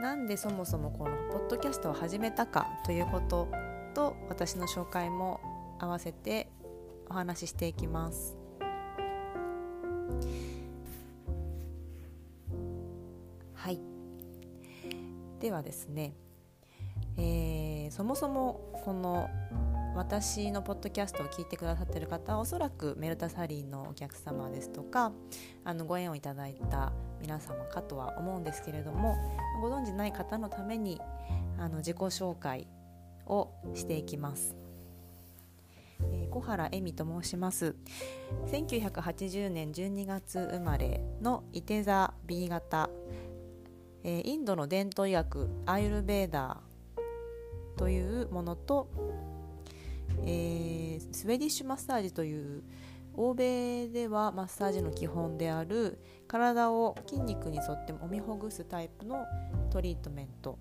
なんでそもそもこのポッドキャストを始めたかということと私の紹介も合わせてお話ししていきます。はいではですね、えー、そもそもこの私のポッドキャストを聞いてくださっている方はおそらくメルタサリーのお客様ですとかあのご縁をいただいた皆様かとは思うんですけれどもご存じない方のためにあの自己紹介をしていきます。えー、小原恵美と申します1980年12月生まれの伊手座 B 型、えー、インドの伝統医学アイルベーダーというものとえー、スウェディッシュマッサージという欧米ではマッサージの基本である体を筋肉に沿ってもみほぐすタイプのトリートメント、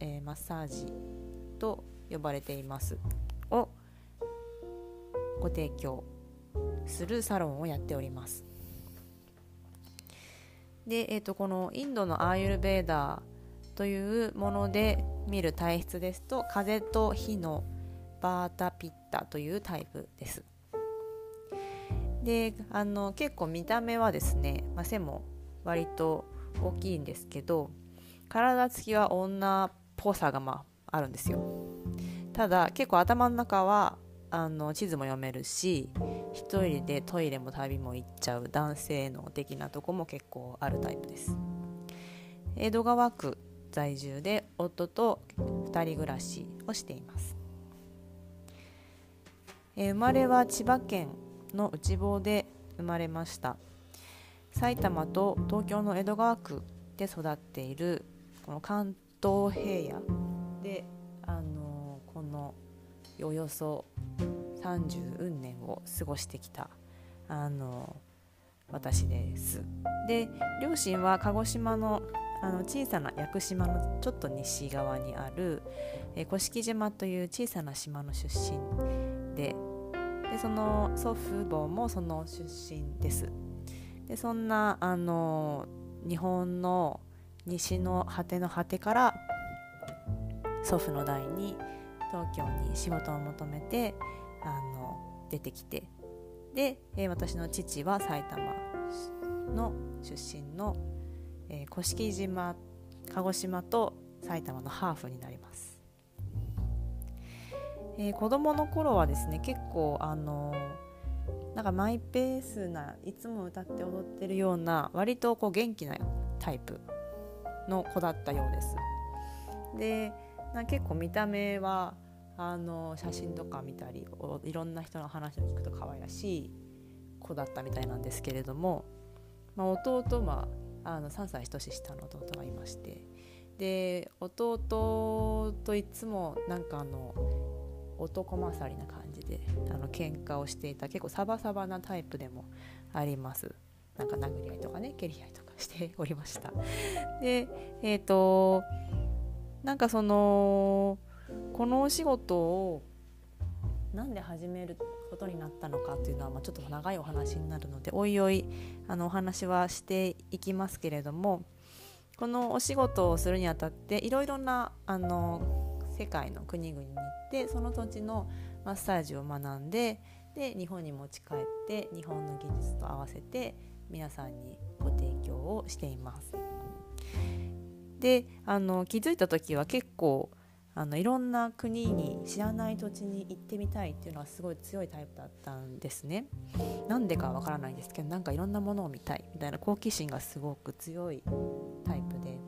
えー、マッサージと呼ばれていますをご提供するサロンをやっておりますで、えーと、このインドのアーユルベーダーというもので見る体質ですと風と火のバータピッタというタイプです。であの結構見た目はですね、まあ、背も割と大きいんですけど体つきは女っぽさがまああるんですよ。ただ結構頭の中はあの地図も読めるし一人でトイレも旅も行っちゃう男性の的なとこも結構あるタイプです。江戸川区在住で夫と2人暮らしをしています。え、生まれは千葉県の内房で生まれました。埼玉と東京の江戸川区で育っているこの関東平野で、あの、このおよそ30運年を過ごしてきた、あの、私です。で両親は鹿児島のあの小さな屋久島のちょっと西側にある、え、甑島という小さな島の出身ででその祖父母もその出身です。でそんなあの日本の西の果ての果てから祖父の代に東京に仕事を求めてあの出てきてで、え、私の父は埼玉の出身の、え、甑島鹿児島と埼玉のハーフになります。えー、子供の頃はですね結構あのー、なんかマイペースないつも歌って踊ってるような割とこう元気なタイプの子だったようです。で結構見た目はあの写真とか見たりいろんな人の話を聞くと可愛らしい子だったみたいなんですけれども、まあ、弟はあの3歳年下の弟がいましてで弟といつもなんかあの男勝りな感じであの喧嘩をしていた結構サバサバなタイプでもありますなんか殴り合いとかね蹴り合いとかしておりました。でえっ、ー、となんかそのこのお仕事をなんで始めることになったのかっていうのは、まあ、ちょっと長いお話になるのでおいおいあのお話はしていきますけれどもこのお仕事をするにあたっていろいろなあの世界の国々に行ってその土地のマッサージを学んでで日本に持ち帰って日本の技術と合わせて皆さんにご提供をしています。であの気づいた時は結構あのいろんな国に知らない土地に行ってみたいっていうのはすごい強いタイプだったんですね。なんでかわからないんですけどなんかいろんなものを見たいみたいな好奇心がすごく強いタイプで。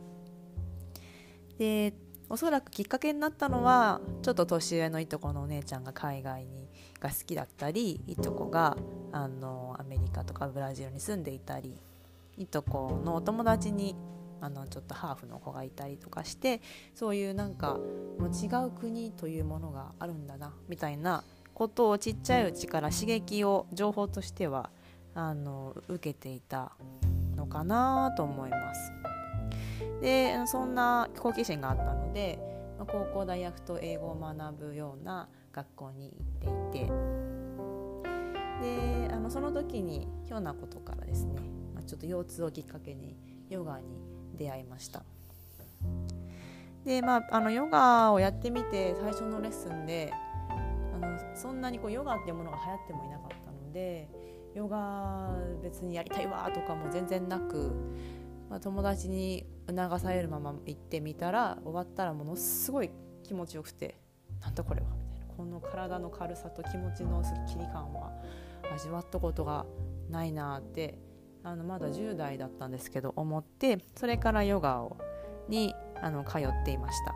でおそらくきっかけになったのはちょっと年上のいとこのお姉ちゃんが海外にが好きだったりいとこがあのアメリカとかブラジルに住んでいたりいとこのお友達にあのちょっとハーフの子がいたりとかしてそういうなんかもう違う国というものがあるんだなみたいなことをちっちゃいうちから刺激を情報としてはあの受けていたのかなと思います。でそんな好奇心があったので高校大学と英語を学ぶような学校に行っていて。であのその時にひょんなことからですね、まあ、ちょっと腰痛をきっかけにヨガに出会いました。でまああのヨガをやってみて最初のレッスンであのそんなにこうヨガっていうものが流行ってもいなかったのでヨガ別にやりたいわとかも全然なく、まあ、友達に促されるまま行ってみたら終わったらものすごい気持ちよくてなんだこれは。この体の軽さと気持ちのすっきり感は味わったことがないなってあのまだ10代だったんですけど思ってそれからヨガをにあの通っていました。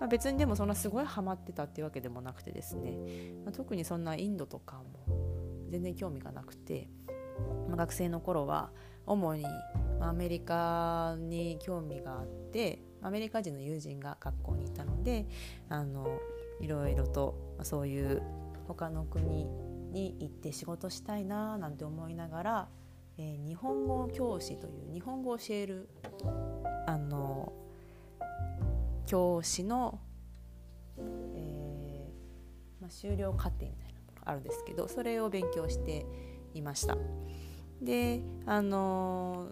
まあ、別にでもそんなすごいハマってたっていうわけでもなくてですね、まあ、特にそんなインドとかも全然興味がなくて、まあ、学生の頃は主にアメリカに興味があってアメリカ人の友人が学校にいたのであのいろいろとそういう他の国に行って仕事したいななんて思いながら、えー、日本語教師という日本語を教えるあの教師の、えーまあ、修了課程みたいなのがあるんですけどそれを勉強していました。であの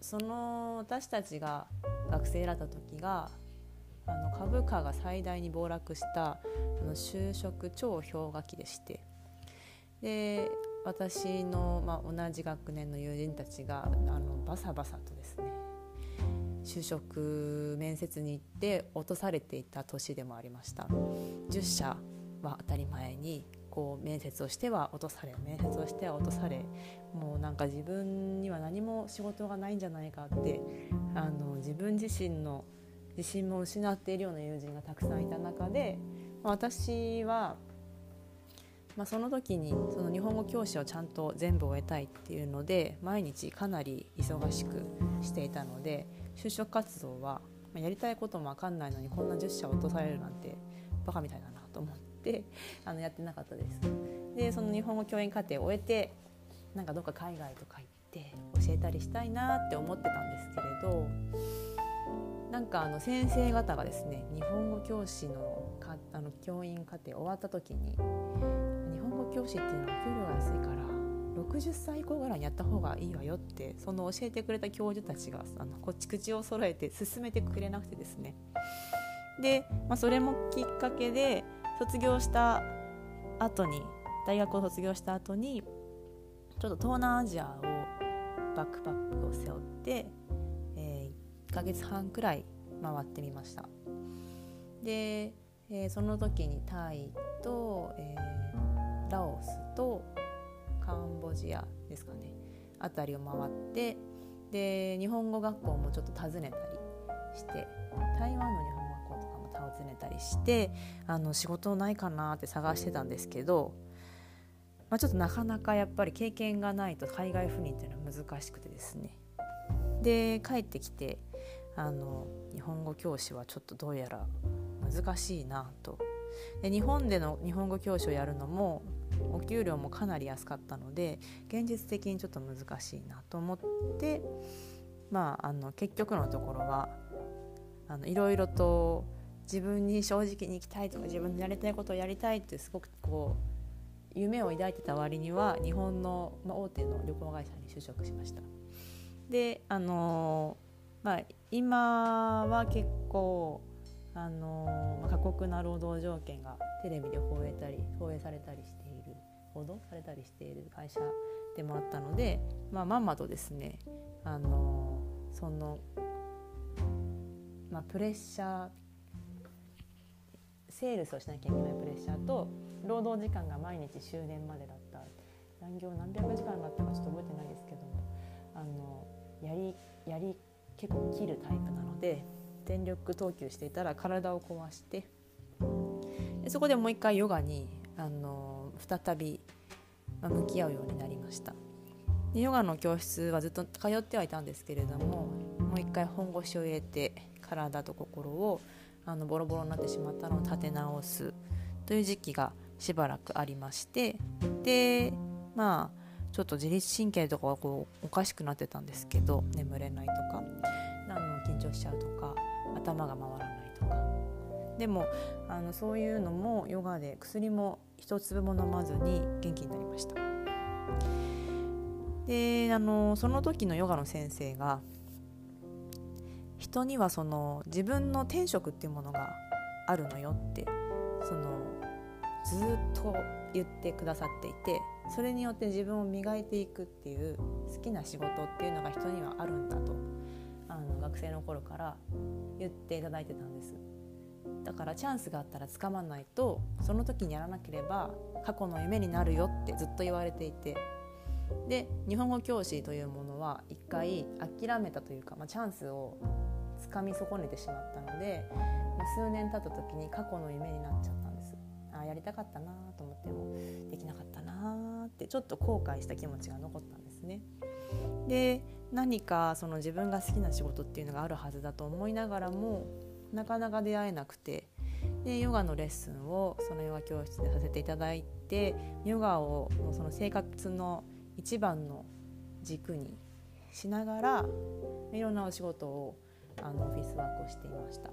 その私たちが学生だった時があの株価が最大に暴落したあの就職超氷河期でして。で私の、まあ、同じ学年の友人たちがあのバサバサとですね就職面接に行って落とされていた年でもありました。10社は当たり前にこう面接をしては落とされ面接をしては落とされもうなんか自分には何も仕事がないんじゃないかってあの自分自身の自信も失っているような友人がたくさんいた中で私はまあ、その時にその日本語教師をちゃんと全部終えたいっていうので毎日かなり忙しくしていたので就職活動はまやりたいことも分かんないのにこんな10社落とされるなんてバカみたいだなと思って あのやってなかったです。でその日本語教員課程を終えてなんかどっか海外とか行って教えたりしたいなって思ってたんですけれどなんかあの先生方がですね日本語教師のかあの教員課程終わった時に日本語教師っていうのは給料が安いから60歳以降ぐらいにやった方がいいわよってその教えてくれた教授たちがあのこっち口を揃えて進めてくれなくてですね。で、まあ、それもきっかけで卒業した後に大学を卒業した後にちょっと東南アジアをバックパックを背負って、ヶ月半くらい回ってみました。で、えー、その時にタイと、えーラオスとカンボジアですかね。辺りを回ってで日本語学校もちょっと訪ねたりして台湾の日本語学校とかも訪ねたりしてあの仕事ないかなって探してたんですけど、まあ、ちょっとなかなかやっぱり経験がないと海外赴任っていうのは難しくてですね。で帰ってきてあの日本語教師はちょっとどうやら難しいなとで日本での日本語教師をやるのもお給料もかなり安かったので現実的にちょっと難しいなと思ってまああの結局のところはあのいろいろと自分に正直に生きたいとか自分のやりたいことをやりたいってすごくこう夢を抱いてた割には日本の、ま、大手の旅行会社に就職しました。であのまあ今は結構あの過酷な労働条件がテレビで放映たり放映されたりしている報道されたりしている会社でもあったので、まあ、まんまとですねあのその、まあ、プレッシャーセールスをしなきゃいけないプレッシャーと労働時間が毎日終電までだった。残業何百時間だったかちょっと覚えてないですけどもあのやりやり結構切るタイプなので全力投球していたら体を壊してでそこでもう一回ヨガにあの再びま向き合うようになりました。でヨガの教室はずっと通ってはいたんですけれどももう一回本腰を入れて体と心をあのボロボロになってしまったのを立て直すという時期がしばらくありましてでまあちょっと自律神経とかがこうおかしくなってたんですけど眠れないとかあの緊張しちゃうとか頭が回らないとか。でもあのそういうのもヨガで薬も一粒も飲まずに元気になりました。であのその時のヨガの先生が人にはその自分の天職っていうものがあるのよってそのずっと言ってくださっていてそれによって自分を磨いていくっていう好きな仕事っていうのが人にはあるんだとあの学生の頃から言っていただいてたんです。だからチャンスがあったらつかまないとその時にやらなければ過去の夢になるよってずっと言われていて。で日本語教師というものは一回諦めたというか、まあ、チャンスをつかみ損ねてしまったので、ま、数年経った時に過去の夢になっちゃった。やりたかったなと思ってもできなかったなってちょっと後悔した気持ちが残ったんですね。で何かその自分が好きな仕事っていうのがあるはずだと思いながらもなかなか出会えなくてでヨガのレッスンをそのヨガ教室でさせていただいてヨガをその生活の一番の軸にしながらいろんなお仕事をあのオフィスワークをしていました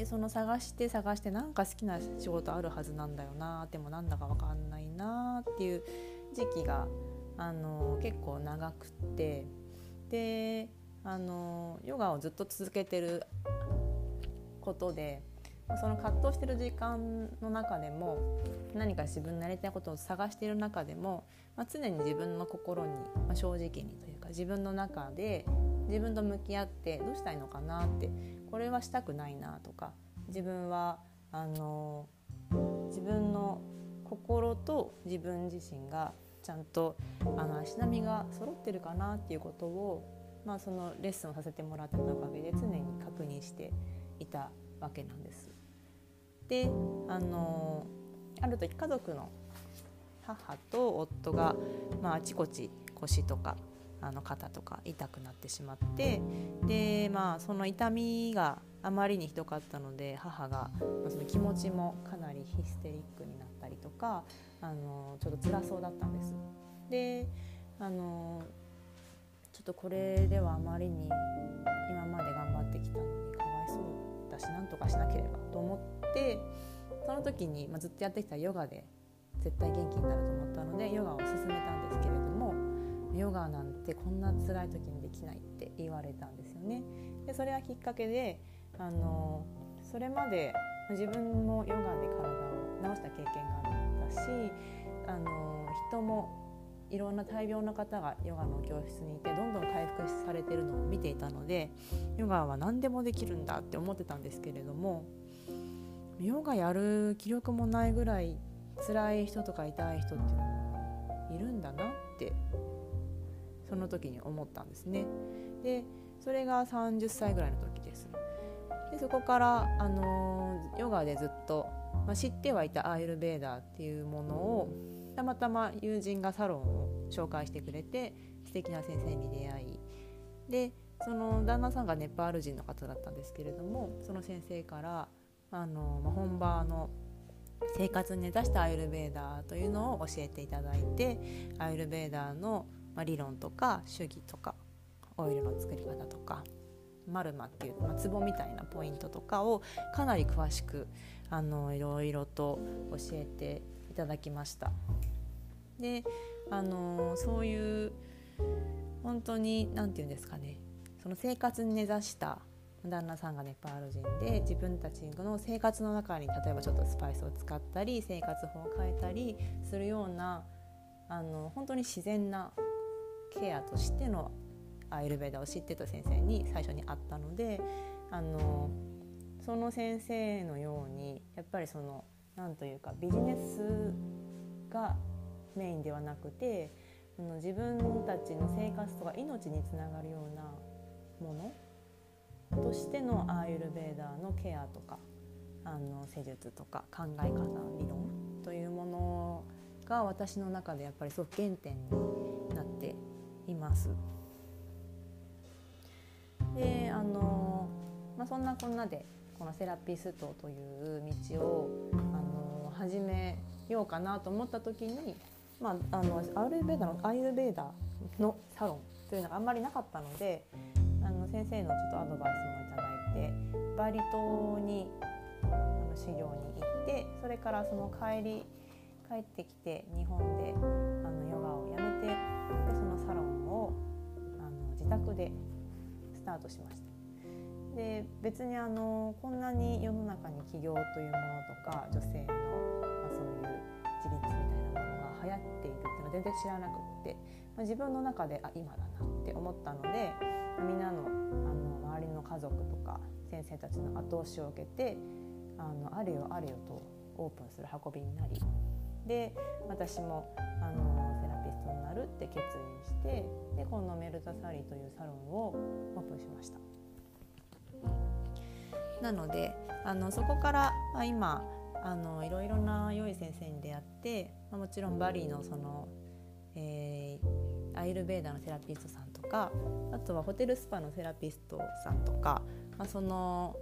でその探して探してなんか好きな仕事あるはずなんだよなでもなんだか分かんないなっていう時期があの結構長くて。であのヨガをずっと続けてることでその葛藤してる時間の中でも何か自分のやりたいことを探している中でも、まあ、常に自分の心に、まあ、正直にというか自分の中で自分と向き合ってどうしたいのかなってこれはしたくないなとか自分はあの自分の心と自分自身がちゃんとあの足並みが揃ってるかなっていうことを、まあ、そのレッスンをさせてもらってたおかげで常に確認していたわけなんです。であのある時家族の母と夫が、まあ、あちこち腰とかあの肩とか痛くなってしまってで、まあ、その痛みがあまりにひどかったので母が、その気持ちもかなりヒステリックになったりとかあのちょっと辛そうだったんです。であのちょっとこれではあまりに今まで頑張ってきたのにかわいそうだしなんとかしなければと思ってその時に、まあ、ずっとやってきたヨガで絶対元気になると思ったのでヨガを勧めたんですけれどもヨガなんてこんな辛い時にできないって言われたんですよね。でそれはきっかけであのそれまで自分もヨガで体を治した経験があったしあの人もいろんな大病の方がヨガの教室にいてどんどん回復されてるのを見ていたのでヨガは何でもできるんだって思ってたんですけれどもヨガやる気力もないぐらい辛い人とか痛い人っていうのもいるんだなってその時に思ったんですね。でそれが30歳ぐらいの時です。でそこから、あのヨガでずっと、まあ、知ってはいたアーユルベーダーっていうものをたまたま友人がサロンを紹介してくれて素敵な先生に出会いでその旦那さんがネパール人の方だったんですけれどもその先生からあの、まあ、本場の生活に根ざしたアイルベーダーというのを教えていただいてアイルベーダーの、まあ、理論とか主義とかオイルの作り方とかマルマっていう、まあ、壺みたいなポイントとかをかなり詳しくあのいろいろと教えていただきました。であのそういう本当に何て言うんですかねその生活に根ざした旦那さんがネパール人で自分たちの生活の中に例えばちょっとスパイスを使ったり生活法を変えたりするようなあの本当に自然なケアとしてのアイルベーダを知ってた先生に最初に会ったのであのその先生のようにやっぱりその何というかビジネスがメインではなくて自分たちの生活とか命につながるようなものとしてのアーユルベーダーのケアとかあの施術とか考え方理論というものが私の中でやっぱりすごく原点になっています。であの、まあ、そんなこんなでこのセラピストという道をあの始めようかなと思った時に、まあ、あのアーユルベーダのアーユルベーダのサロンというのがあんまりなかったのであの先生のちょっとアドバイスもいただいてバリ島にあの修行に行ってそれからその帰り帰ってきて日本であのヨガをやめ自宅でスタートしました。で別にあのこんなに世の中に起業というものとか女性の、まあ、そういう自立みたいなものが流行っているっていうのは全然知らなくって、まあ、自分の中であ今だなって思ったのでみんなのあの周りの家族とか先生たちの後押しを受けてあのあれよあれよとオープンする運びになりで私もあのセラピストになるって決意してでこのメルタサリーというサロンをオープンしました。なのであのそこから、まあ、今あのいろいろな良い先生に出会って、まあ、もちろんバリのその、えー、アイルベーダのセラピストさんとかあとはホテルスパのセラピストさんとか、まあ、その、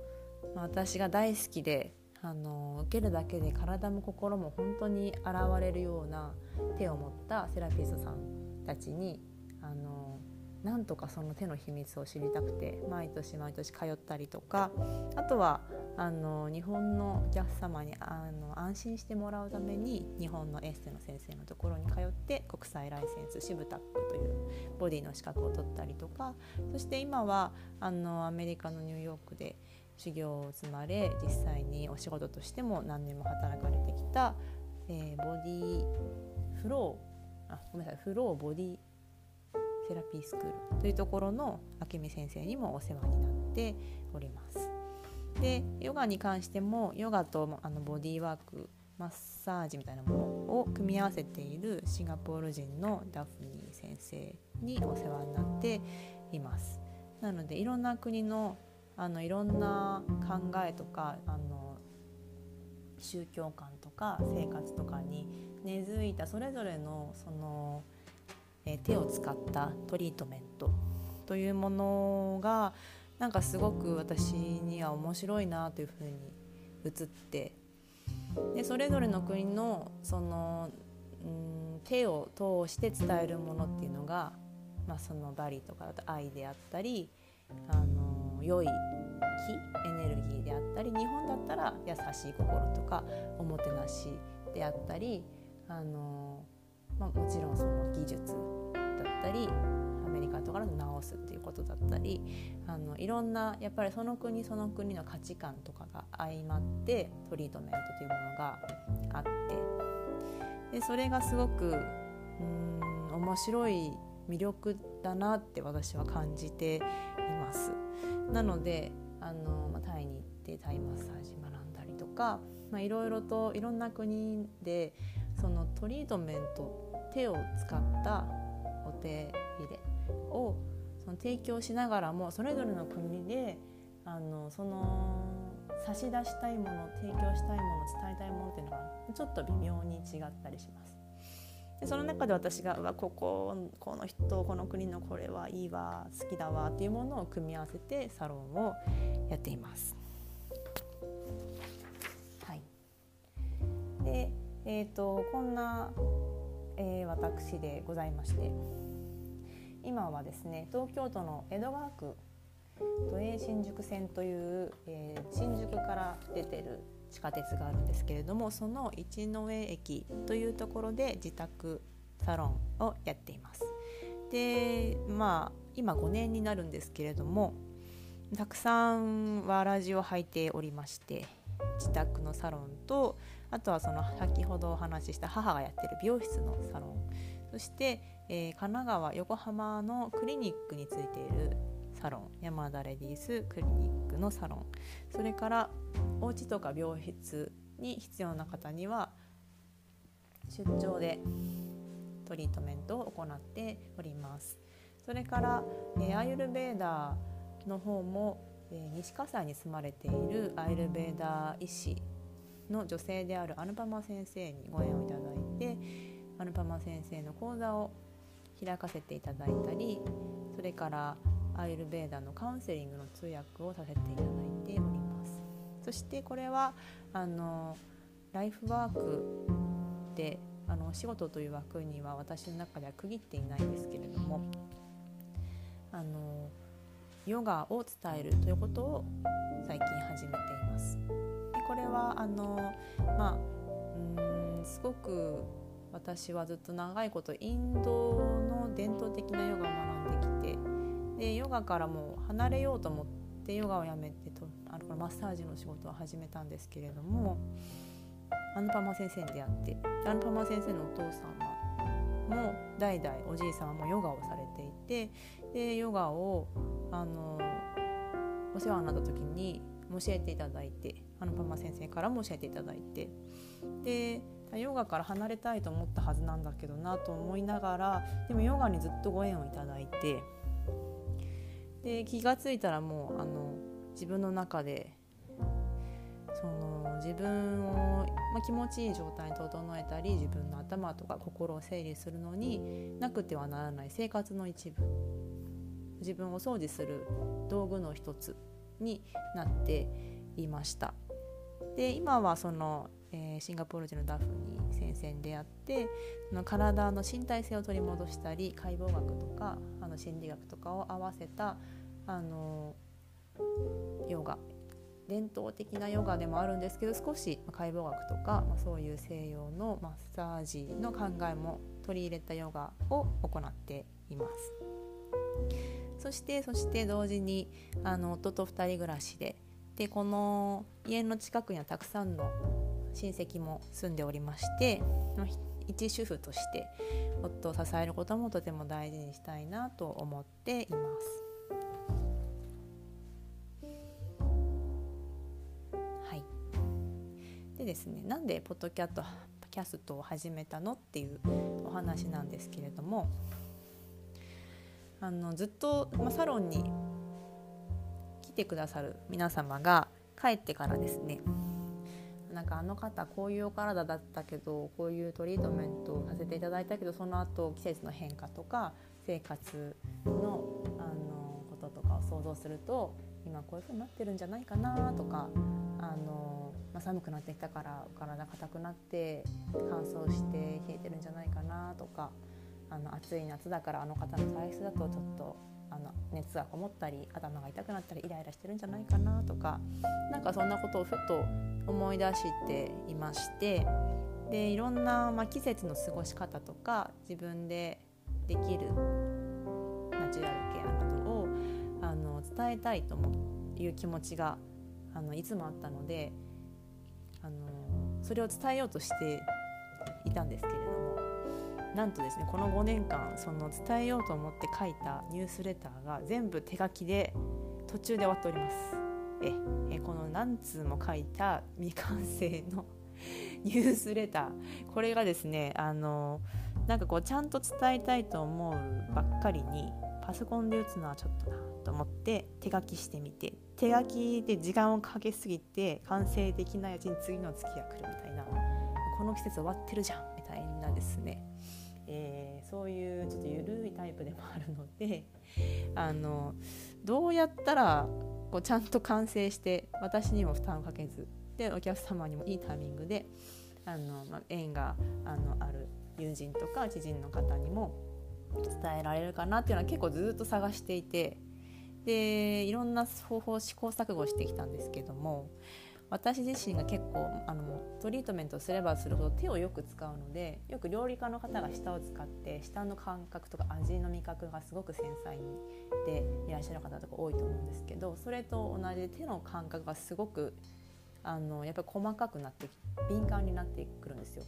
まあ、私が大好きであの受けるだけで体も心も本当に現れるような手を持ったセラピストさんたちにあのなんとかその手の秘密を知りたくて毎年毎年通ったりとかあとはあの日本のお客様にあの安心してもらうために日本のエステの先生のところに通って国際ライセンスシブタックというボディの資格を取ったりとかそして今はあのアメリカのニューヨークで修行を積まれ実際にお仕事としても何年も働かれてきた、えー、ボディフローあごめんなさいフローボディセラピースクールというところの明美先生にもお世話になっております。でヨガに関してもヨガとあのボディーワークマッサージみたいなものを組み合わせているシンガポール人のダフニー先生にお世話になっています。なのでいろんな国のあのいろんな考えとかあの宗教観とか生活とかに根付いたそれぞれのその、え手を使ったトリートメントというものがなんかすごく私には面白いなというふうに映ってでそれぞれの国のその、うん、手を通して伝えるものっていうのが、まあ、そのバリとかだと愛であったりあの良い気エネルギーであったり日本だったら優しい心とかおもてなしであったりあの、まあ、もちろんその技術だったりアメリカとかだと直すっていうことだったりあのいろんなやっぱりその国その国の価値観とかが相まってトリートメントというものがあってでそれがすごくうん面白い魅力だなって私は感じています。なのであの、まあ、タイに行ってタイマッサージ学んだりとか、まあ、いろいろといろんな国でそのトリートメント手を使ったお手入れをその提供しながらもそれぞれの国であのその差し出したいもの提供したいもの伝えたいものっていうのがちょっと微妙に違ったりします。でその中で私がわこここの人この国のこれはいいわ好きだわっていうものを組み合わせてサロンをやっています。はい、で、えーと、こんな、えー、私でございまして今はですね東京都の江戸川区都営新宿線という、えー、新宿から出てる地下鉄があるんですけれどもその一之江駅というところで自宅サロンをやっています。でまあ今5年になるんですけれどもたくさんわらじを履いておりまして自宅のサロンとあとはその先ほどお話しした母がやってる美容室のサロンそして、えー、神奈川横浜のクリニックについているサロン山田レディースクリニックのサロン。それからお家とか病室に必要な方には出張でトリートメントを行っております。それから、えー、アイルベーダーの方も、え、西葛西に住まれているアイルベーダー医師の女性であるアヌパマ先生にご縁をいただいてアヌパマ先生の講座を開かせていただいたりそれからアイルベーダのカウンセリングの通訳をさせていただいております。そしてこれはあのライフワークであの仕事という枠には私の中では区切っていないんですけれどもあのヨガを伝えるということを最近始めています。でこれはあのまあうんすごく私はずっと長いことインドの伝統的なヨガを学んできてでヨガからも離れようと思っでヨガをやめてとあのマッサージの仕事を始めたんですけれどもアヌパマ先生に出会ってアヌパマ先生のお父様も代々おじい様もヨガをされていてでヨガをあのお世話になった時に教えていただいてアヌパマ先生からも教えていただいてでヨガから離れたいと思ったはずなんだけどなと思いながらでもヨガにずっとご縁をいただいてで気が付いたらもうあの自分の中でその自分を、まあ、気持ちいい状態に整えたり自分の頭とか心を整理するのになくてはならない生活の一部自分を掃除する道具の一つになっていました。で今はそのえー、シンガポール人のダフに先生に出会ってその体の身体性を取り戻したり解剖学とかあの心理学とかを合わせたあのヨガ伝統的なヨガでもあるんですけど少し解剖学とか、まあ、そういう西洋のマッサージの考えも取り入れたヨガを行っています。そしてそして同時にあの夫と2人暮らしででこの家の近くにはたくさんの親戚も住んでおりまして一主婦として夫を支えることもとても大事にしたいなと思っています。はい、でですねなんでポッドキャットキャストを始めたのっていうお話なんですけれどもあのずっと、まあ、サロンに来てくださる皆様が帰ってからですねなんかあの方こういうお体だったけどこういうトリートメントをさせていただいたけどその後季節の変化とか生活のあのこととかを想像すると今こういう風になってるんじゃないかなとかあの、まあ、寒くなってきたからお体硬くなって乾燥して冷えてるんじゃないかなとかあの暑い夏だからあの方の体質だとちょっとあの熱がこもったり頭が痛くなったりイライラしてるんじゃないかなとかなんかそんなことをふと思い出していましてでいろんな、まあ、季節の過ごし方とか自分でできるナチュラルケアなどをあの伝えたいという気持ちがあのいつもあったのであのそれを伝えようとしていたんですけれどもなんとですねこの5年間その伝えようと思って書いたニュースレターが全部手書きで途中で終わっております。ええこの何通も書いた未完成の ニュースレター。これがですねあのなんかこうちゃんと伝えたいと思うばっかりにパソコンで打つのはちょっとなと思って手書きしてみて手書きで時間をかけすぎて完成できないうちに次の月が来るみたいなこの季節終わってるじゃんみたいなですね。えー、そういうちょっと緩いタイプでもあるので あのどうやったらこうちゃんと完成して私にも負担をかけずでお客様にもいいタイミングであの、まあ、縁があのある友人とか知人の方にも伝えられるかなっていうのは結構ずっと探していてでいろんな方法試行錯誤してきたんですけども私自身が結構あのトリートメントすればするほど手をよく使うのでよく料理家の方が舌を使って舌の感覚とか味の味覚がすごく繊細にでいらっしゃる方とか多いと思うんですけどそれと同じで手の感覚がすごくあのやっぱり細かくなって敏感になってくるんですよ。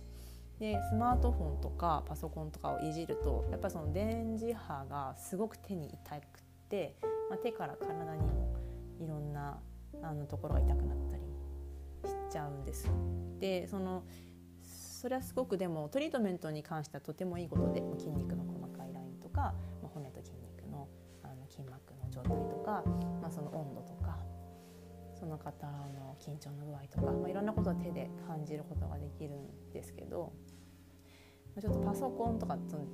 でスマートフォンとかパソコンとかをいじるとやっぱその電磁波がすごく手に痛くて、まあ、手から体にもいろんなあのところが痛くなったりしちゃうんです。でそのそれはすごくでもトリートメントに関してはとてもいいことで筋肉の細かいラインとか、まあ、骨と筋肉のあの筋膜の状態とか、まあ、その温度とかその方の緊張の具合とか、まあ、いろんなことを手で感じることができるんですけどちょっとパソコンとかその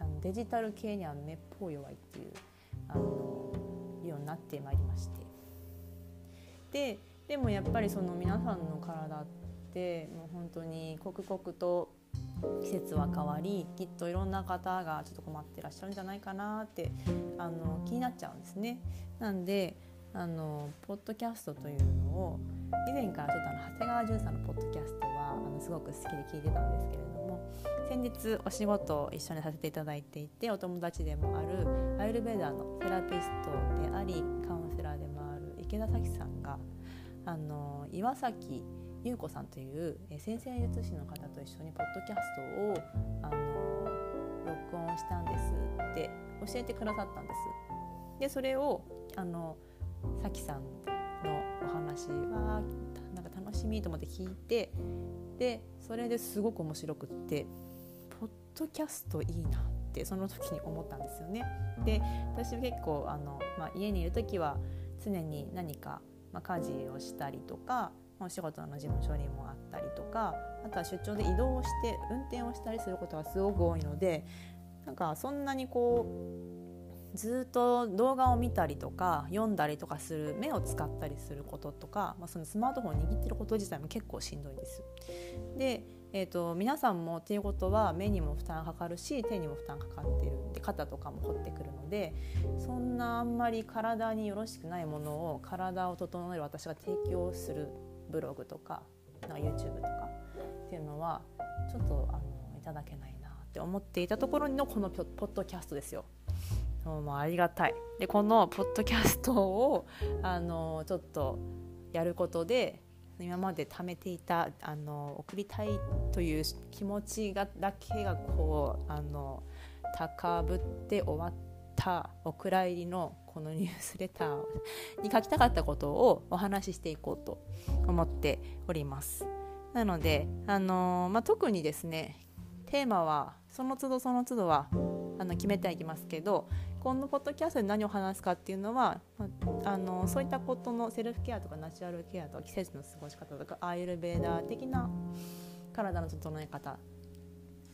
あのデジタル系にはめっぽう弱いっていうあのようになってまいりましてででもやっぱりその皆さんの体ってもう本当に刻々と季節は変わりきっといろんな方がちょっと困ってらっしゃるんじゃないかなってあの気になっちゃうんですね。なんであのポッドキャストというのを以前からちょっとあの長谷川潤さんのポッドキャストはあのすごく好きで聞いてたんですけれども先日お仕事を一緒にさせていただいていてお友達でもあるアイルベーダーのセラピストでありカウンセラーでもある池田咲さんがあの岩崎優子さんという先生術師の方と一緒にポッドキャストをあの録音したんですって教えてくださったんです。でそれをあのさきさんのお話はなんか楽しみと思って聞いてでそれですごく面白くってポッドキャストいいなってその時に思ったんですよね。で私結構あの、まあ、家にいる時は常に何か、まあ、家事をしたりとかお仕事の事務処理もあったりとかあとは出張で移動して運転をしたりすることがすごく多いのでなんかそんなにこうずっと動画を見たりとか読んだりとかする目を使ったりすることとか、まあ、そのスマートフォンを握ってること自体も結構しんどいんです。でえーと、皆さんもっていうことは目にも負担かかるし手にも負担かかってるで肩とかも凝ってくるのでそんなあんまり体によろしくないものを体を整える私が提供するブログとかな YouTube とかっていうのはちょっとあのいただけないなって思っていたところのこのポッドキャストですよ。もうありがたいでこのポッドキャストをあのちょっとやることで今まで貯めていたあの送りたいという気持ちがだけがこうあの高ぶって終わったお蔵入りのこのニュースレターに書きたかったことをお話ししていこうと思っております。なので、あのまあ、特にですねテーマはその都度その都度はあの決めてはいきますけどこのポッドキャストで何を話すかっていうのはあのそういったことのセルフケアとかナチュラルケアとか季節の過ごし方とかアーユルベーダー的な体の整え方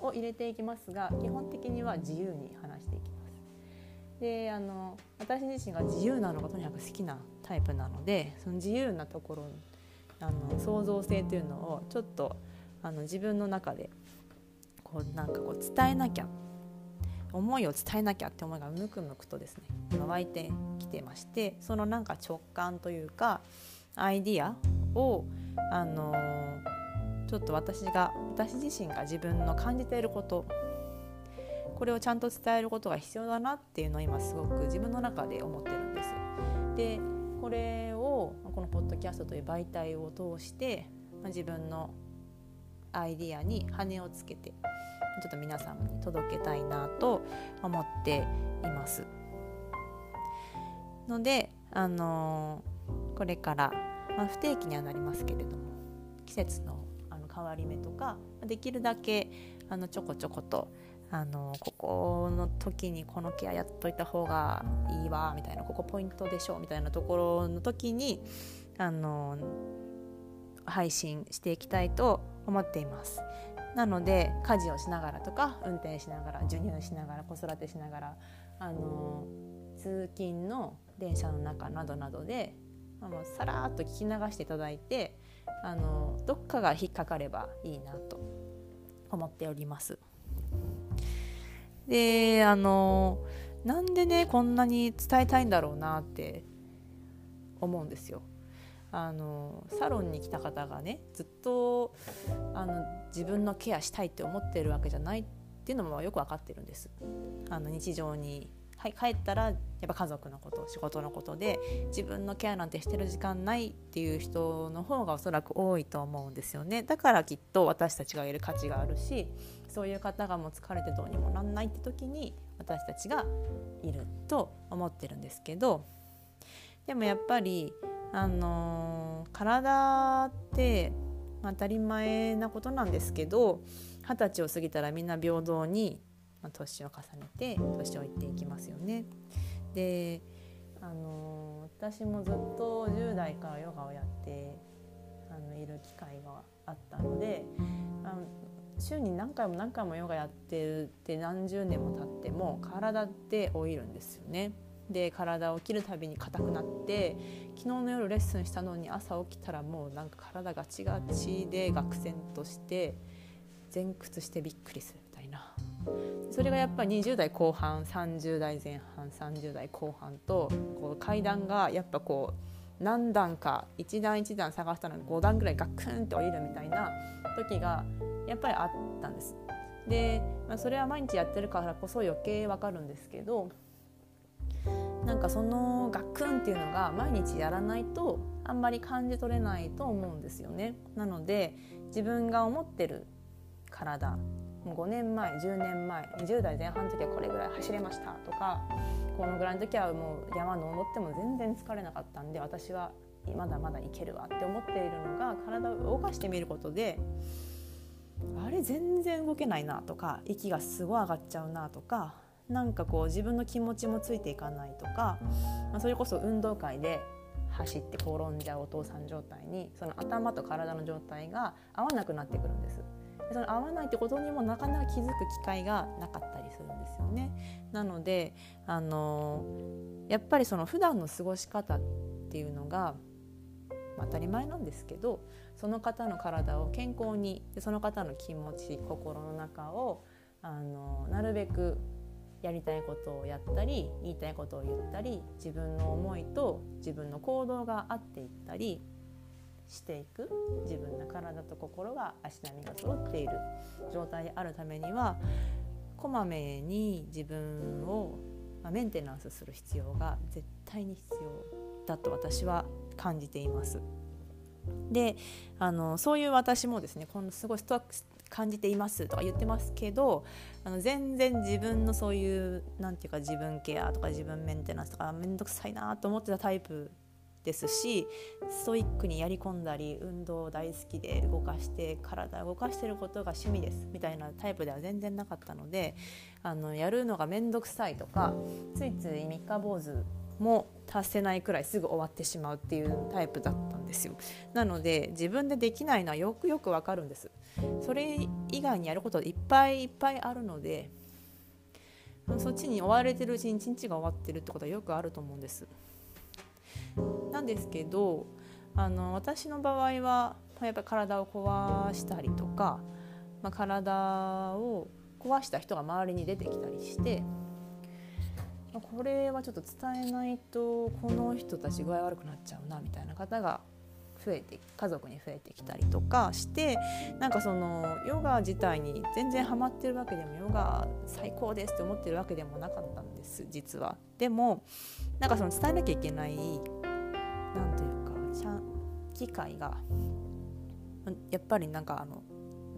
を入れていきますが基本的には自由に話していきます。であの私自身が自由なのがとにかく好きなタイプなのでその自由なところあの創造性というのをちょっとあの自分の中でこうなんかこう伝えなきゃ思いを伝えなきゃって思いがムクムクとですね今湧いてきてましてそのなんか直感というかアイディアをあのー、ちょっと私が私自身が自分の感じていることこれをちゃんと伝えることが必要だなっていうのを今すごく自分の中で思ってるんです。でこれをこのポッドキャストという媒体を通して自分のアイディアに羽をつけてちょっと皆さんに届けたいなと思っています。ので、あのー、これから、まあ、不定期にはなりますけれども季節のあの変わり目とかできるだけあのちょこちょことあのここの時にこのケアやっといた方がいいわみたいなここポイントでしょみたいなところの時にあの配信していきたいと思っています。なので家事をしながらとか運転しながら授乳しながら子育てしながらあの通勤の電車の中などなどであのさらっと聞き流していただいてあのどっかが引っかかればいいなと思っております。であのなんでねこんなに伝えたいんだろうなって思うんですよ。あのサロンに来た方がねずっとあの自分のケアしたいって思ってるわけじゃないっていうのもよく分かってるんです。あの日常にはい、帰ったらやっぱ家族のこと仕事のことで自分のケアなんてしてる時間ないっていう人の方がおそらく多いと思うんですよねだからきっと私たちがいる価値があるしそういう方がもう疲れてどうにもなんないって時に私たちがいると思ってるんですけどでもやっぱりあの、体って、当たり前なことなんですけど二十歳を過ぎたらみんな平等に、年を重ねて年をいっていきますよね。であの、私もずっと10代からヨガをやってあのいる機会があったのであの週に何回も何回もヨガやってるって何十年も経っても体って老いるんですよね。で体を切るたびに硬くなって昨日の夜レッスンしたのに朝起きたらもうなんか体がちがちで愕然として前屈してびっくりするみたいなそれがやっぱり20代後半30代前半30代後半とこう階段がやっぱこう何段か一段一段探したのに5段ぐらいガクンって降りるみたいな時がやっぱりあったんです。で、まあ、それは毎日やってるからこそ余計わかるんですけどなんかそのガクンっていうのが毎日やらないとあんまり感じ取れないと思うんですよね。なので自分が思ってる体5年前10年前20代前半の時はこれぐらい走れましたとかこのぐらいの時はもう山登っても全然疲れなかったんで私はまだまだいけるわって思っているのが体を動かしてみることであれ全然動けないなとか息がすごい上がっちゃうなとかなんかこう自分の気持ちもついていかないとか、まあ、それこそ運動会で走って転んじゃうお父さん状態にその頭と体の状態が合わなくなってくるんです。その合わないってことにもなかなか気づく機会がなかったりするんですよね。なのであのやっぱりその普段の過ごし方っていうのが当たり前なんですけどその方の体を健康にその方の気持ち心の中をあのなるべくやりたいことをやったり言いたいことを言ったり自分の思いと自分の行動が合っていったりしていく自分の体と心が足並みが揃っている状態であるためにはこまめに自分をメンテナンスする必要が絶対に必要だと私は感じています。であのそういう私もですねこのすごいスト感じていますとか言ってますけどあの全然自分のそういう何て言うか自分ケアとか自分メンテナンスとか面倒くさいなと思ってたタイプですしストイックにやり込んだり運動大好きで動かして体動かしてることが趣味ですみたいなタイプでは全然なかったのであのやるのが面倒くさいとかついつい三日坊主も達せないくらいすぐ終わってしまうっていうタイプだったんですよ。なので自分でできないのはよくよくわかるんです。それ以外にやることいっぱいいっぱいあるのでそっちに追われてるうちに一日が終わってるってことはよくあると思うんです。なんですけどあの私の場合はやっぱり体を壊したりとか、まあ、体を壊した人が周りに出てきたりしてこれはちょっと伝えないとこの人たち具合悪くなっちゃうなみたいな方が増えて家族に増えてきたりとかしてなんかそのヨガ自体に全然ハマってるわけでもヨガ最高ですって思ってるわけでもなかったんです実は。でもなんかその伝えなきゃいけない何というか機会がやっぱりなんかあの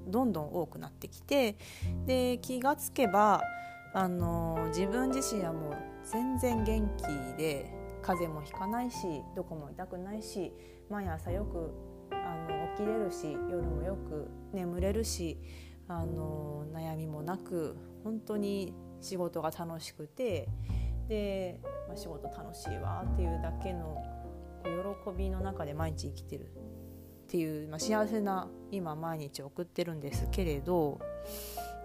どんどん多くなってきてで気がつけばあの自分自身はもう全然元気で風邪もひかないしどこも痛くないし毎朝よくあの起きれるし夜もよく眠れるしあの悩みもなく本当に仕事が楽しくてで、まあ、仕事楽しいわっていうだけの喜びの中で毎日生きてるっていう、まあ、幸せな今毎日送ってるんですけれど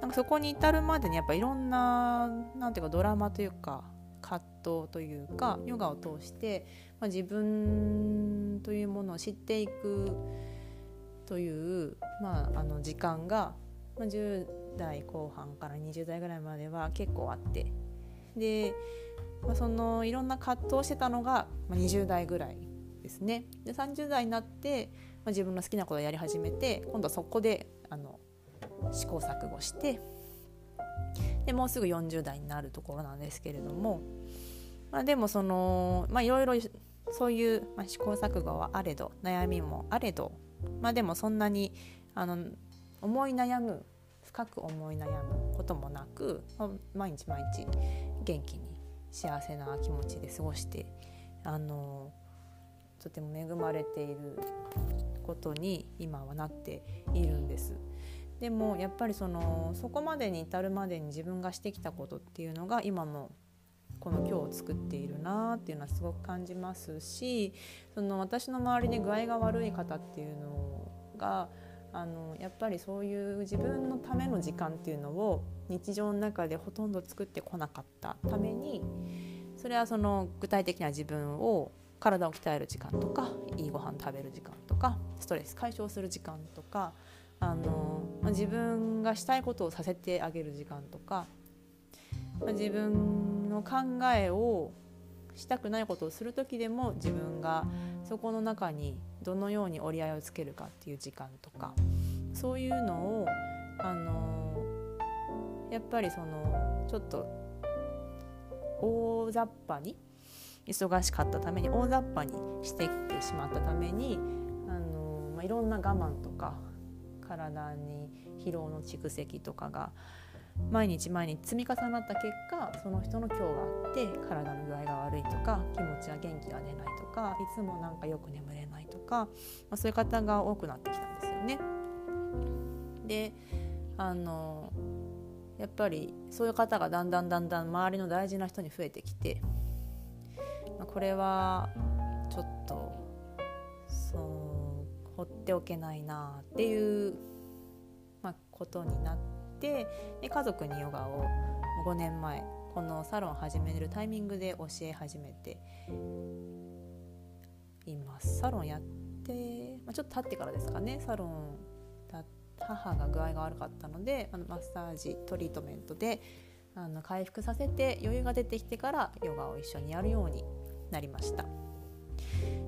なんかそこに至るまでにやっぱいろんななんていうかドラマというか葛藤というかヨガを通して、まあ、自分というものを知っていくという、まあ、あの時間が、まあ、10代後半から20代ぐらいまでは結構あって。で、まあ、そのいろんな葛藤してたのが、まあ、20代ぐらいですね。で30代になって、まあ、自分の好きなことをやり始めて今度はそこであの試行錯誤して。でもうすぐ40代になるところなんですけれども、まあ、でもそのまあいろいろそういう、まあ、試行錯誤はあれど悩みもあれど、まあ、でもそんなにあの思い悩む深く思い悩むこともなく、まあ、毎日毎日元気に幸せな気持ちで過ごしてあのとても恵まれていることに今はなっているんです。でもやっぱりそのそこまでに至るまでに自分がしてきたことっていうのが今のこの今日を作っているなっていうのはすごく感じますしその私の周りで具合が悪い方っていうのがあのやっぱりそういう自分のための時間っていうのを日常の中でほとんど作ってこなかったためにそれはその具体的な自分を体を鍛える時間とかいいご飯食べる時間とかストレス解消する時間とかあの、ま、自分がしたいことをさせてあげる時間とか、ま、自分の考えをしたくないことをする時でも自分がそこの中にどのように折り合いをつけるかっていう時間とかそういうのをあのやっぱりそのちょっと大雑把に忙しかったために大雑把にしてきてしまったためにあの、まあ、いろんな我慢とか体に疲労の蓄積とかが毎日毎日積み重なった結果その人の今日があって体の具合が悪いとか気持ちが元気が出ないとかいつもなんかよく眠れないとか、まあ、そういう方が多くなってきたんですよね。であのやっぱりそういう方がだんだんだんだん周りの大事な人に増えてきて、まあ、これはちょっとそう放っておけないなっていう、まあ、ことになってで家族にヨガを5年前このサロン始めるタイミングで教え始めています。サロンやって、まあ、ちょっと経ってからですかね。サロン母が具合が悪かったのであのマッサージトリートメントであの回復させて余裕が出てきてからヨガを一緒にやるようになりました。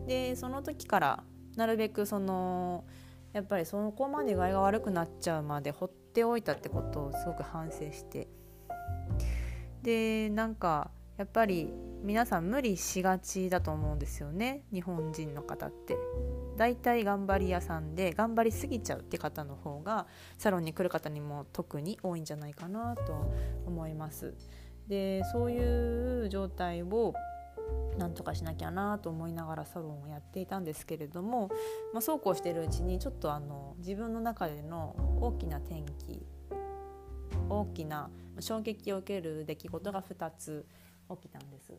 でその時からなるべくそのやっぱりそこまで具合が悪くなっちゃうまで放っておいたってことをすごく反省して。でなんかやっぱり皆さん無理しがちだと思うんですよね。日本人の方って。大体頑張り屋さんで頑張りすぎちゃうって方の方がサロンに来る方にも特に多いんじゃないかなと思います。でそういう状態をなんとかしなきゃなと思いながらサロンをやっていたんですけれども、まあ、そうこうしてるうちにちょっとあの自分の中での大きな転機大きな衝撃を受ける出来事が2つ起きたんです。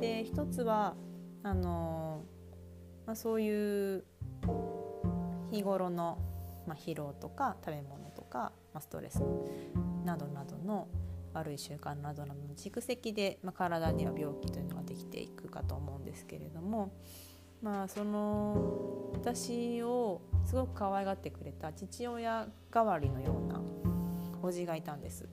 で1つはあの、まあ、そういう日頃の、まあ、疲労とか食べ物とか、まあ、ストレスなどなどの悪い習慣などの蓄積で、まあ、体には病気というのができていくかと思うんですけれども、まあ、その私をすごく可愛がってくれた父親代わりのようなおじがいたんです。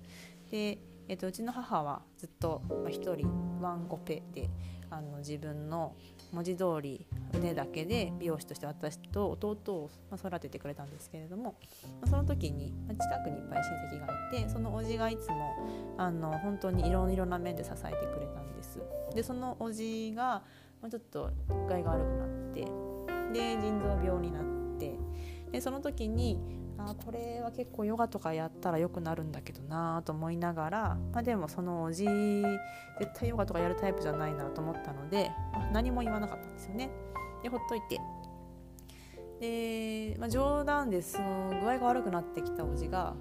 でえっと、うちの母はずっと一人ワンオペであの自分の文字通り腕だけで美容師として私と弟を育ててくれたんですけれどもその時に近くにいっぱい親戚がいてそのおじがいつもあの本当にいろいろな面で支えてくれたんです。でそのおじがちょっと具合が悪くなってで腎臓病になってでその時にあこれは結構ヨガとかやったら良くなるんだけどなと思いながら、まあ、でもそのおじ絶対ヨガとかやるタイプじゃないなと思ったので、まあ、何も言わなかったんですよね。でほっといてで、まあ、冗談でその具合が悪くなってきたおじが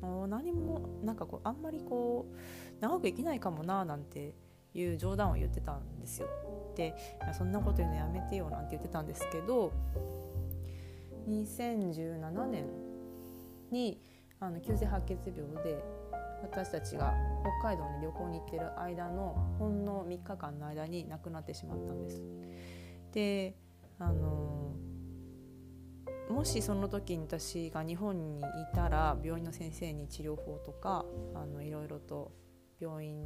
もう何もなんかこうあんまりこう長く生きないかもななんていう冗談を言ってたんですよ。でそんなこと言うのやめてよなんて言ってたんですけど2017年にあの急性白血病で私たちが北海道に旅行に行ってる間のほんの3日間の間に亡くなってしまったんです。であのもしその時に私が日本にいたら病院の先生に治療法とかあのいろいろと病院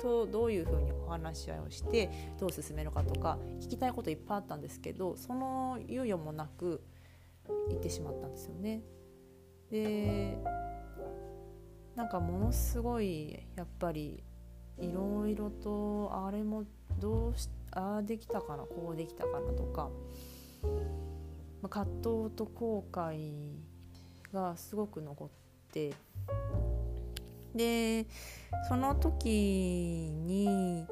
とどういうふうにお話し合いをしてどう進めるかとか聞きたいこといっぱいあったんですけどその猶予もなく行ってしまったんですよね。でなんかものすごいやっぱりいろいろとあれもどうしああできたかなこうできたかなとか、まあ、葛藤と後悔がすごく残ってでその時に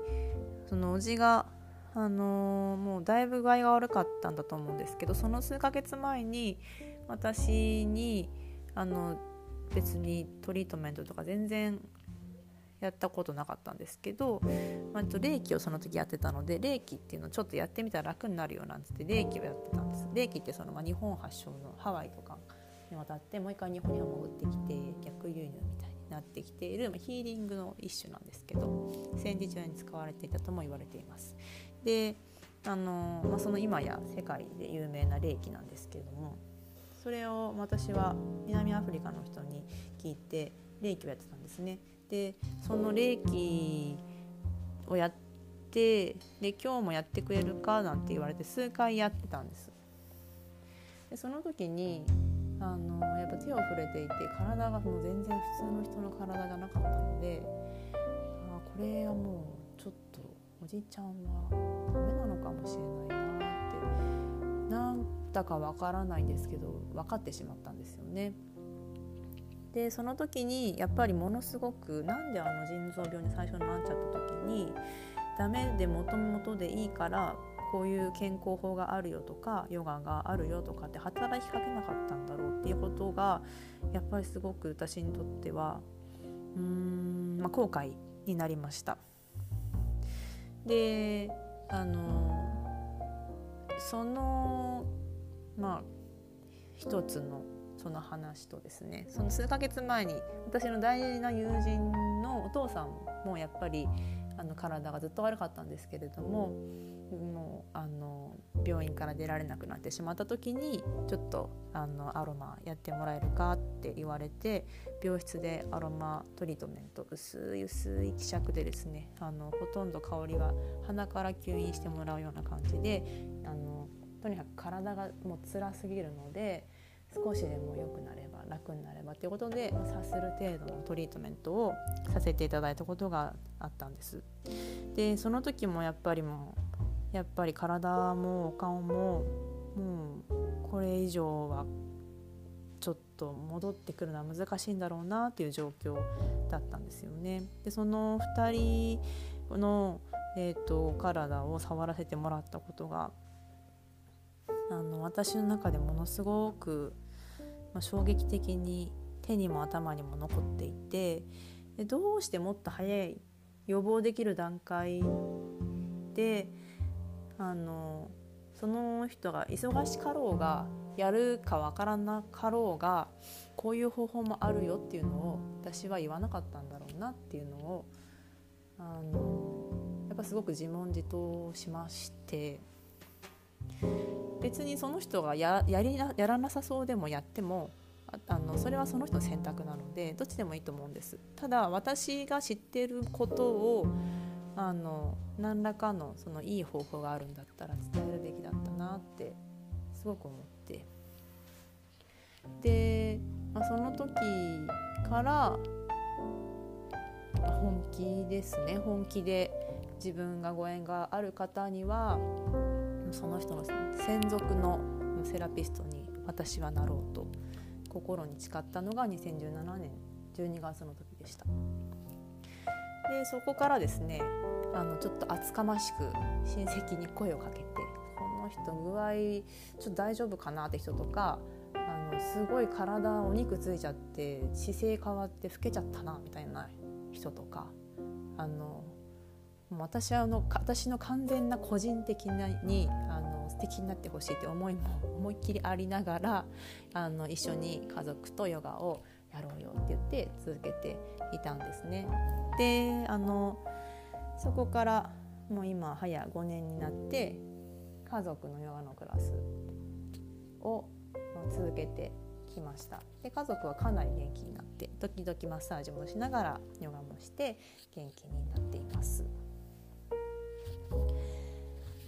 そのおじがあのー、もうだいぶ具合が悪かったんだと思うんですけどその数ヶ月前に私にあの別にトリートメントとか全然やったことなかったんですけど、まあ、と霊気をその時やってたので霊気っていうのをちょっとやってみたら楽になるよなんつって霊気をやってたんです。霊気ってその、まあ、日本発祥のハワイとかに渡ってもう一回日本に潜ってきて逆輸入みたいになってきている、まあ、ヒーリングの一種なんですけど戦時中に使われていたとも言われています。であの、まあ、その今や世界で有名な霊気なんですけれどもそれを私は南アフリカの人に聞いて霊気をやってたんですね。でその霊気をやってで今日もやってくれるかなんて言われて数回やってたんです。でその時にあのやっぱ手を触れていて体がもう全然普通の人の体じゃなかったのであこれはもうちょっとおじいちゃんはダメなのかもしれないなってなんだかわからないんですけど分かってしまったんですよね。でその時にやっぱりものすごくなんであの腎臓病に最初になっちゃった時にダメでもともとでいいからこういう健康法があるよとかヨガがあるよとかって働きかけなかったんだろうっていうことがやっぱりすごく私にとってはうーん、まあ、後悔になりました。であのそのまあ一つのその話とですねその数ヶ月前に私の大事な友人のお父さんもやっぱりあの体がずっと悪かったんですけれどももうあの病院から出られなくなってしまった時にちょっとあのアロマやってもらえるかって言われて病室でアロマトリートメント薄い薄い希釈でですねあのほとんど香りは鼻から吸引してもらうような感じであのとにかく体がもう辛すぎるので少しでも良くなれば楽になればということで察する程度のトリートメントをさせていただいたことがあったんです。でその時もやっぱりもうやっぱり体もお顔ももうこれ以上はちょっと戻ってくるのは難しいんだろうなっていう状況だったんですよね。でその2人の、えーと体を触らせてもらったことがあの私の中でものすごくまあ、衝撃的に手にも頭にも残っていてでどうしてもっと早い予防できる段階であのその人が忙しかろうがやるかわからなかろうがこういう方法もあるよっていうのを私は言わなかったんだろうなっていうのをあのやっぱすごく自問自答しまして。別にその人がややりなやらなさそうでもやってもあのそれはその人の選択なのでどっちでもいいと思うんです。ただ私が知ってることをあの何らかのそのいい方法があるんだったら伝えるべきだったなってすごく思ってで、まあ、その時から本気ですね本気で自分がご縁がある方にはその人の専属のセラピストに私はなろうと心に誓ったのが2017年12月の時でした。でそこからですねあのちょっと厚かましく親戚に声をかけてこの人具合ちょっと大丈夫かなって人とかあのすごい体お肉ついちゃって姿勢変わって老けちゃったなみたいな人とかあの私はあの私の完全な個人的なにあの素敵になってほしいって思いも思いっきりありながらあの一緒に家族とヨガをやろうよって言って続けていたんですね。であのそこからもう今早5年になって家族のヨガのクラスを続けてきましたで家族はかなり元気になって時々マッサージもしながらヨガもして元気になっています。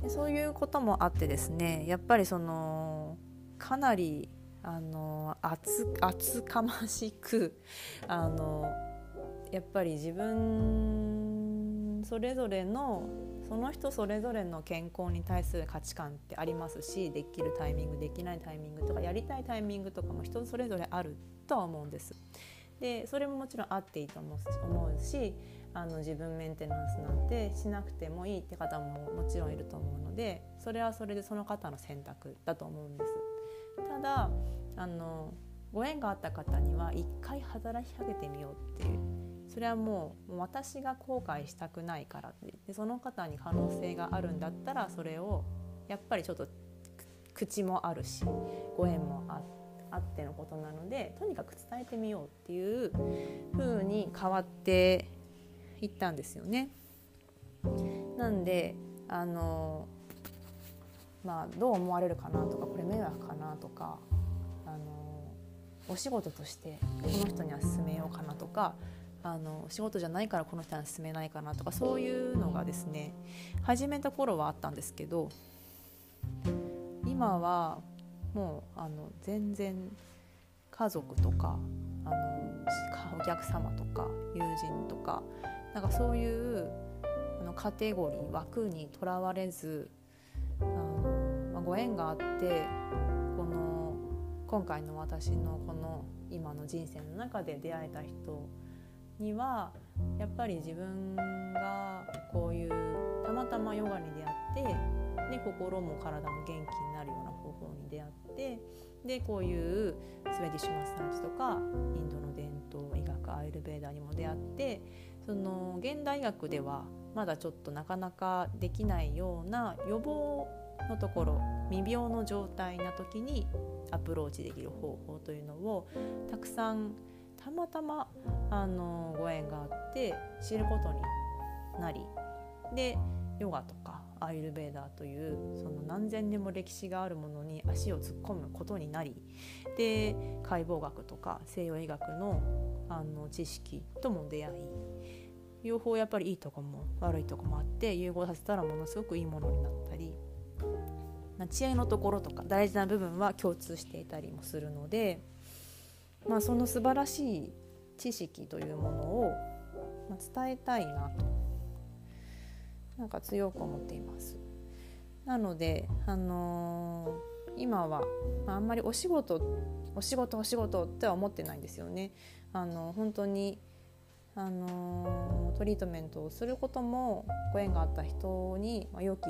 でそういうこともあってですねやっぱりそのかなりあの厚厚かましくあのやっぱり自分それぞれのその人それぞれの健康に対する価値観ってありますしできるタイミングできないタイミングとかやりたいタイミングとかも人それぞれあるとは思うんです。でそれももちろんあっていいと思うしあの自分メンテナンスなんてしなくてもいいって方ももちろんいると思うのでそれはそれでその方の選択だと思うんです。ただあのご縁があった方には一回働きかけてみようっていうそれはもう私が後悔したくないからってでその方に可能性があるんだったらそれをやっぱりちょっと口もあるしご縁もああってのことなのでとにかく伝えてみようっていう風に変わって行ったんですよね。なんであのまあどう思われるかなとかこれ迷惑かなとかあのお仕事としてこの人には勧めようかなとかあの仕事じゃないからこの人には勧めないかなとかそういうのがですね始めた頃はあったんですけど今はもうあの全然家族とかあのお客様とか友人とかなんかそういうあのカテゴリー枠にとらわれずあの、まあ、ご縁があってこの今回の私のこの今の人生の中で出会えた人にはやっぱり自分がこういうたまたまヨガに出会ってで心も体も元気になるような方法に出会ってでこういうスウェディッシュマッサージとかインドの伝統医学アイルベーダーにも出会ってその現代医学ではまだちょっとなかなかできないような予防のところ未病の状態な時にアプローチできる方法というのをたくさんたまたまあのご縁があって知ることになりでヨガとかアイルベーダーというその何千年も歴史があるものに足を突っ込むことになりで解剖学とか西洋医学のあの知識とも出会い両方やっぱりいいとこも悪いとこもあって融合させたらものすごくいいものになったり知恵のところとか大事な部分は共通していたりもするので、まあ、その素晴らしい知識というものを、ま伝えたいなとなんか強く思っています。なので、あのー、今は、まあ、あんまりお仕事お仕事お仕事っては思ってないんですよね。あの本当にあの、トリートメントをすることもご縁があった人に、まあ、良き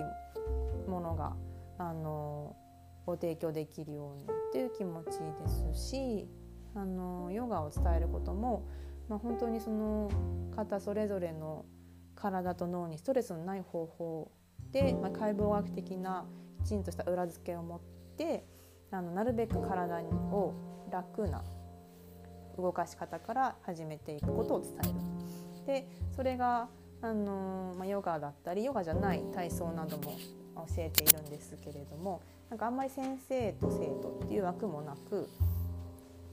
ものが、あの、ご提供できるようにっていう気持ちですし、あの、ヨガを伝えることも、まあ、本当にその方それぞれの体と脳にストレスのない方法で、まあ、解剖学的なきちんとした裏付けを持ってあのなるべく体を楽な動かし方から始めていくことを伝える。でそれがあの、まあ、ヨガだったりヨガじゃない体操なども教えているんですけれどもなんかあんまり先生と生徒っていう枠もなく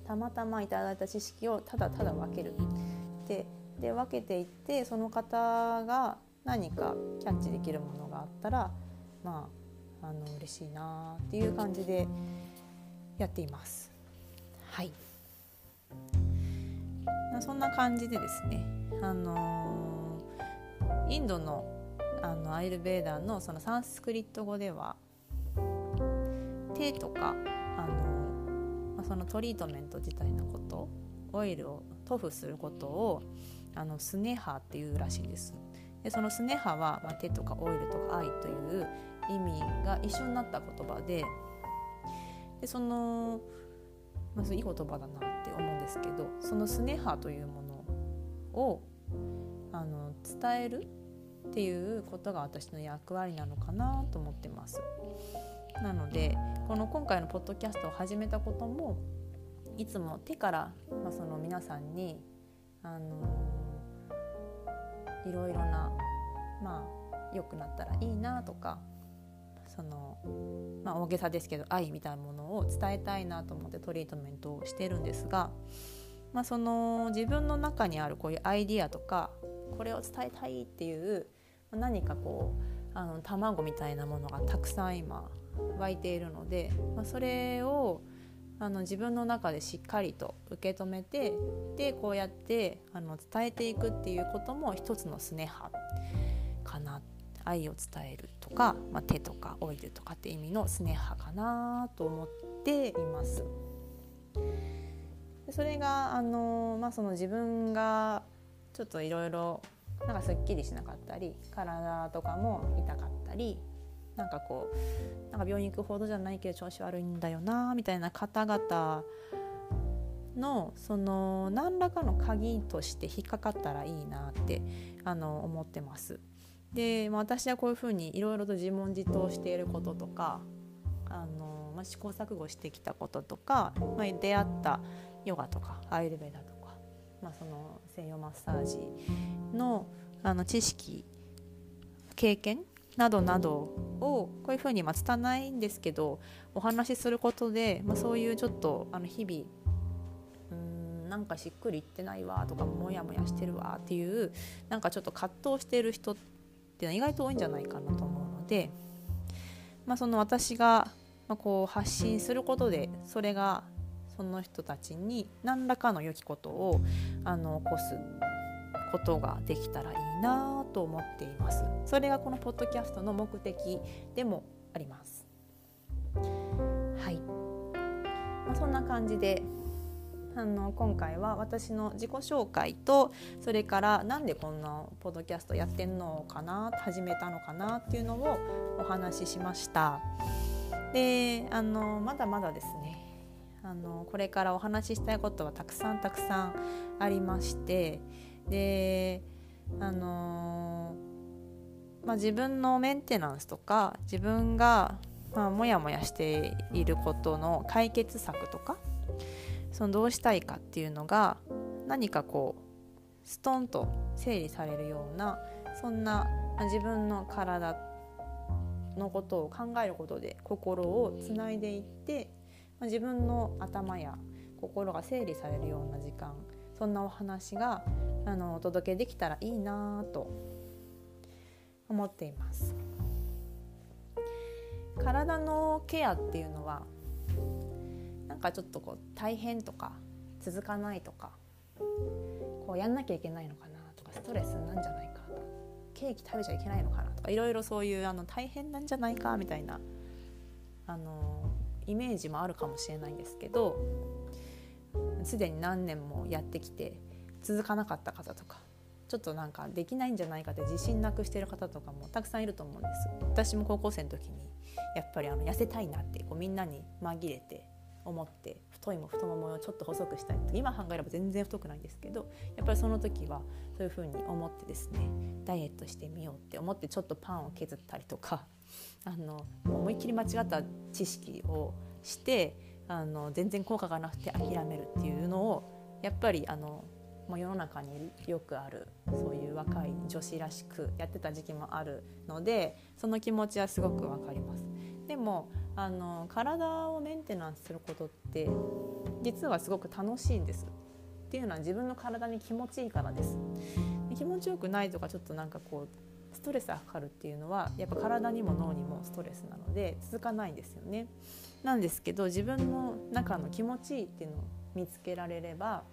たまたまいただいた知識をただただ分ける。でで分けていってその方が何かキャッチできるものがあったらまああの嬉しいなっていう感じでやっています。はいそんな感じでですね、あのインドのあのアイルベーダーのそのサンスクリット語では手とかあの、ま、そのトリートメント自体のことオイルを塗布することをあのスネハっていうらしいです。でそのスネハは、まあ、手とかオイルとか愛という意味が一緒になった言葉ででその、まあ、いい言葉だなって思うんですけどそのスネハというものをあの伝えるっていうことが私の役割なのかなと思ってます。なのでこの今回のポッドキャストを始めたこともいつも手から、まあ、その皆さんにあのいろいろなまあ良くなったらいいなとかその、まあ、大げさですけど愛みたいなものを伝えたいなと思ってトリートメントをしてるんですが、まあ、その自分の中にあるこういうアイディアとかこれを伝えたいっていう何かこうあの卵みたいなものがたくさん今湧いているので、まあ、それをあの自分の中でしっかりと受け止めてでこうやってあの伝えていくっていうことも一つのスネハかな愛を伝えるとか、まあ、手とかオイルとかって意味のスネハかなと思っています。それがあの、まあ、その自分がちょっといろいろなんかすっきりしなかったり体とかも痛かったりなんかこうなんか病院行くほどじゃないけど調子悪いんだよなみたいな方々のその何らかの鍵として引っかかったらいいなってあの思ってます。で、まあ、私はこういうふうにいろいろと自問自答していることとかあの、まあ、試行錯誤してきたこととか、まあ、出会ったヨガとかアイルベダとか、まあ、その西洋マッサージのあの知識経験などなどをこういうふうにまあ拙いんですけどお話しすることで、まあ、そういうちょっとあの日々うんなんかしっくりいってないわとかモヤモヤしてるわっていうなんかちょっと葛藤してる人っていうのは意外と多いんじゃないかなと思うので、まあ、その私がこう発信することでそれがその人たちに何らかの良きことをあの起こすことができたらいいなと思っています。それがこのポッドキャストの目的でもあります。はい、まあ、そんな感じであの今回は私の自己紹介とそれからなんでこんなポッドキャストやってんのかな始めたのかなっていうのをお話ししました。であのまだまだですねあのこれからお話ししたいことはたくさんたくさんありましてであのまあ、自分のメンテナンスとか自分が、まあ、もやもやしていることの解決策とかそのどうしたいかっていうのが何かこうストンと整理されるようなそんな自分の体のことを考えることで心をつないでいって自分の頭や心が整理されるような時間そんなお話があのお届けできたらいいなと思っています。体のケアっていうのはなんかちょっとこう大変とか続かないとかこうやんなきゃいけないのかなとかストレスなんじゃないかとかケーキ食べちゃいけないのかなとかいろいろそういうあの大変なんじゃないかみたいなあのイメージもあるかもしれないんですけどすでに何年もやってきて続かなかった方とかちょっとなんかできないんじゃないかって自信なくしてる方とかもたくさんいると思うんです。私も高校生の時にやっぱりあの痩せたいなってこうみんなに紛れて思って太いも太ももをちょっと細くしたいと今考えれば全然太くないんですけどやっぱりその時はそういうふうに思ってですねダイエットしてみようって思ってちょっとパンを削ったりとかあの思いっきり間違った知識をしてあの全然効果がなくて諦めるっていうのをやっぱりあのもう世の中によくあるそういう若い女子らしくやってた時期もあるのでその気持ちはすごくわかります。でもあの体をメンテナンスすることって実はすごく楽しいんです。っていうのは自分の体に気持ちいいからです。で気持ちよくないとかちょっとなんかこうストレスがかかるっていうのはやっぱ体にも脳にもストレスなので続かないんですよね。なんですけど自分の中の気持ちいいっていうのを見つけられれば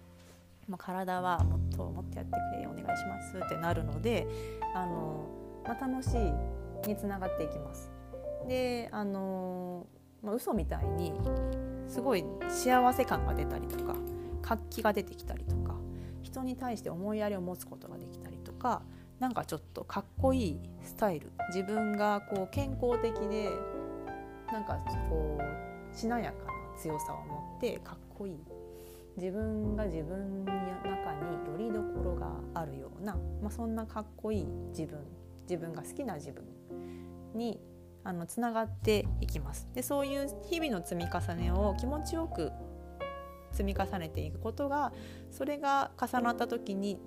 まあ、体はもっともっとやってくれお願いしますってなるのであの、まあ、楽しいにつながっていきます。であの、まあ、嘘みたいにすごい幸せ感が出たりとか活気が出てきたりとか人に対して思いやりを持つことができたりとかなんかちょっとかっこいいスタイル。自分がこう健康的でなんかこうしなやかな強さを持ってかっこいい。自分が自分の中によりどころがあるような、まあ、そんなかっこいい自分。自分が好きな自分にあのつながっていきます。でそういう日々の積み重ねを気持ちよく積み重ねていくことがそれが重なった時に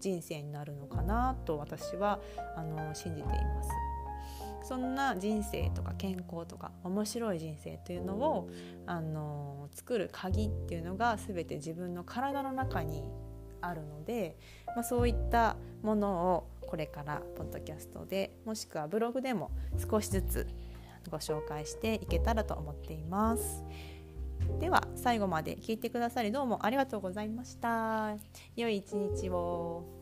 人生になるのかなと私はあの信じています。そんな人生とか健康とか面白い人生というのをあの作る鍵っていうのが全て自分の体の中にあるので、まあ、そういったものをこれからポッドキャストでもしくはブログでも少しずつご紹介していけたらと思っています。では最後まで聞いてくださりどうもありがとうございました。良い一日を。